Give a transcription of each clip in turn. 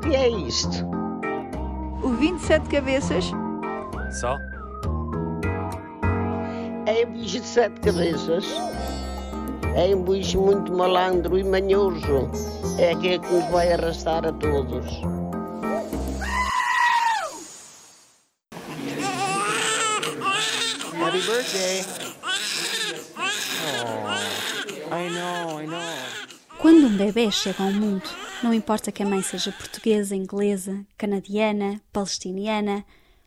O que é isto? O 27 cabeças? Só? É um bicho de sete cabeças. É um bicho muito malandro e manhoso. É aquele que nos vai arrastar a todos. Happy birthday. Oh, I know, I know. Quando um bebê chega ao mundo, não importa que a mãe seja portuguesa, inglesa, canadiana, palestiniana,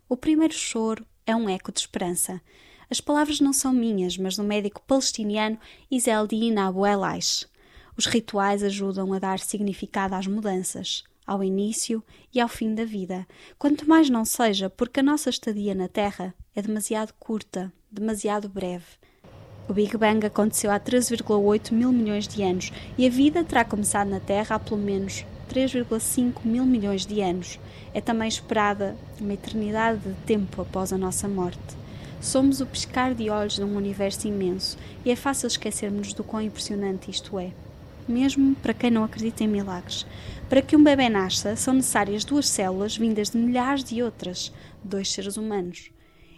o primeiro choro é um eco de esperança. As palavras não são minhas, mas do médico palestiniano Izeldin Abu Elaish. Os rituais ajudam a dar significado às mudanças, ao início e ao fim da vida, quanto mais não seja porque a nossa estadia na Terra é demasiado curta, demasiado breve. O Big Bang aconteceu há 13,8 mil milhões de anos e a vida terá começado na Terra há pelo menos 3,5 mil milhões de anos. É também esperada uma eternidade de tempo após a nossa morte. Somos o piscar de olhos num universo imenso e é fácil esquecermos do quão impressionante isto é. Mesmo para quem não acredita em milagres. Para que um bebê nasça, são necessárias duas células vindas de milhares de outras, dois seres humanos.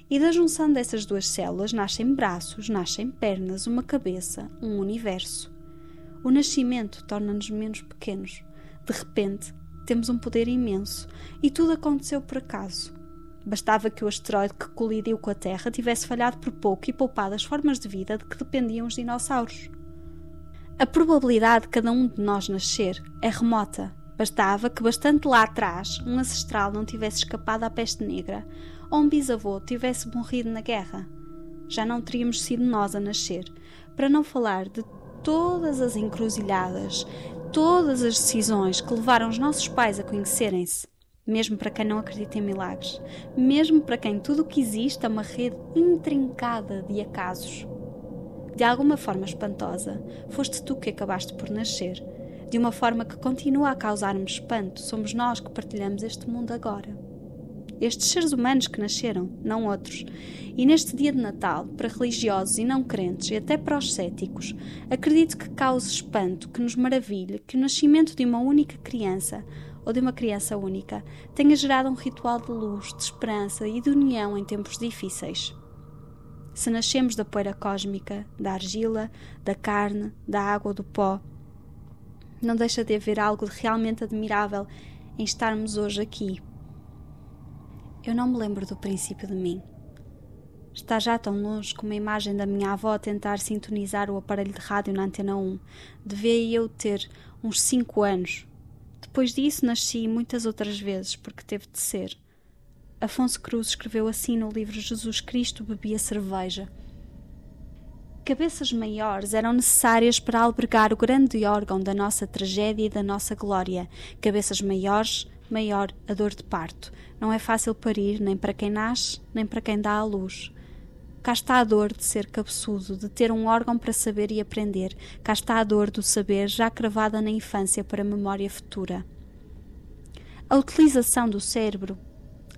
E da junção dessas duas células nascem braços, nascem pernas, uma cabeça, um universo. O nascimento torna-nos menos pequenos. De repente, temos um poder imenso e tudo aconteceu por acaso. Bastava que o asteroide que colidiu com a Terra tivesse falhado por pouco e poupado as formas de vida de que dependiam os dinossauros. A probabilidade de cada um de nós nascer é remota. Bastava que bastante lá atrás um ancestral não tivesse escapado à peste negra ou um bisavô tivesse morrido na guerra. Já não teríamos sido nós a nascer, para não falar de todas as encruzilhadas, todas as decisões que levaram os nossos pais a conhecerem-se, mesmo para quem não acredita em milagres, mesmo para quem tudo o que existe é uma rede intrincada de acasos. De alguma forma espantosa, foste tu que acabaste por nascer. De uma forma que continua a causar-me espanto, somos nós que partilhamos este mundo agora estes seres humanos que nasceram, não outros. E neste dia de Natal, para religiosos e não crentes, e até para os céticos, acredito que cause espanto, que nos maravilhe, que o nascimento de uma única criança, ou de uma criança única, tenha gerado um ritual de luz, de esperança e de união em tempos difíceis. Se nascemos da poeira cósmica, da argila, da carne, da água, do pó, não deixa de haver algo realmente admirável em estarmos hoje aqui, eu não me lembro do princípio de mim. Está já tão longe como a imagem da minha avó tentar sintonizar o aparelho de rádio na antena 1. Devia eu ter uns 5 anos. Depois disso nasci muitas outras vezes, porque teve de ser. Afonso Cruz escreveu assim no livro Jesus Cristo bebia cerveja. Cabeças maiores eram necessárias para albergar o grande órgão da nossa tragédia e da nossa glória. Cabeças maiores maior a dor de parto. Não é fácil parir nem para quem nasce, nem para quem dá à luz. Cá está a dor de ser cabeçudo, de ter um órgão para saber e aprender. Cá está a dor do saber já cravada na infância para a memória futura. A utilização do cérebro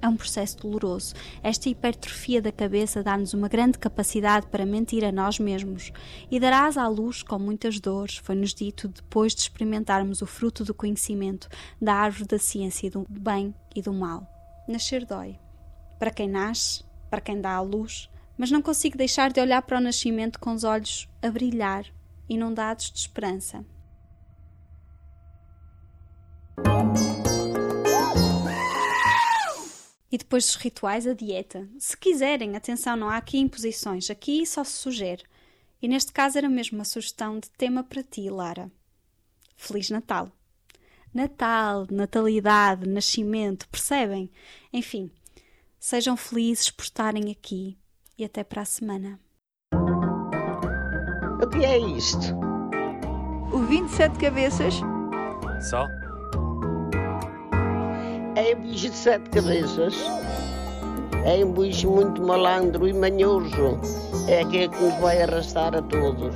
é um processo doloroso. Esta hipertrofia da cabeça dá-nos uma grande capacidade para mentir a nós mesmos e darás à luz com muitas dores, foi-nos dito depois de experimentarmos o fruto do conhecimento da árvore da ciência do bem e do mal. Nascer dói. Para quem nasce, para quem dá à luz, mas não consigo deixar de olhar para o nascimento com os olhos a brilhar, inundados de esperança. E depois dos rituais, a dieta. Se quiserem, atenção, não há aqui imposições, aqui só se sugere. E neste caso era mesmo uma sugestão de tema para ti, Lara. Feliz Natal! Natal, natalidade, nascimento, percebem? Enfim, sejam felizes por estarem aqui e até para a semana. O que é isto? O 27 cabeças? Só? É um bicho de sete cabeças. É um bicho muito malandro e manhoso. É aquele que nos vai arrastar a todos.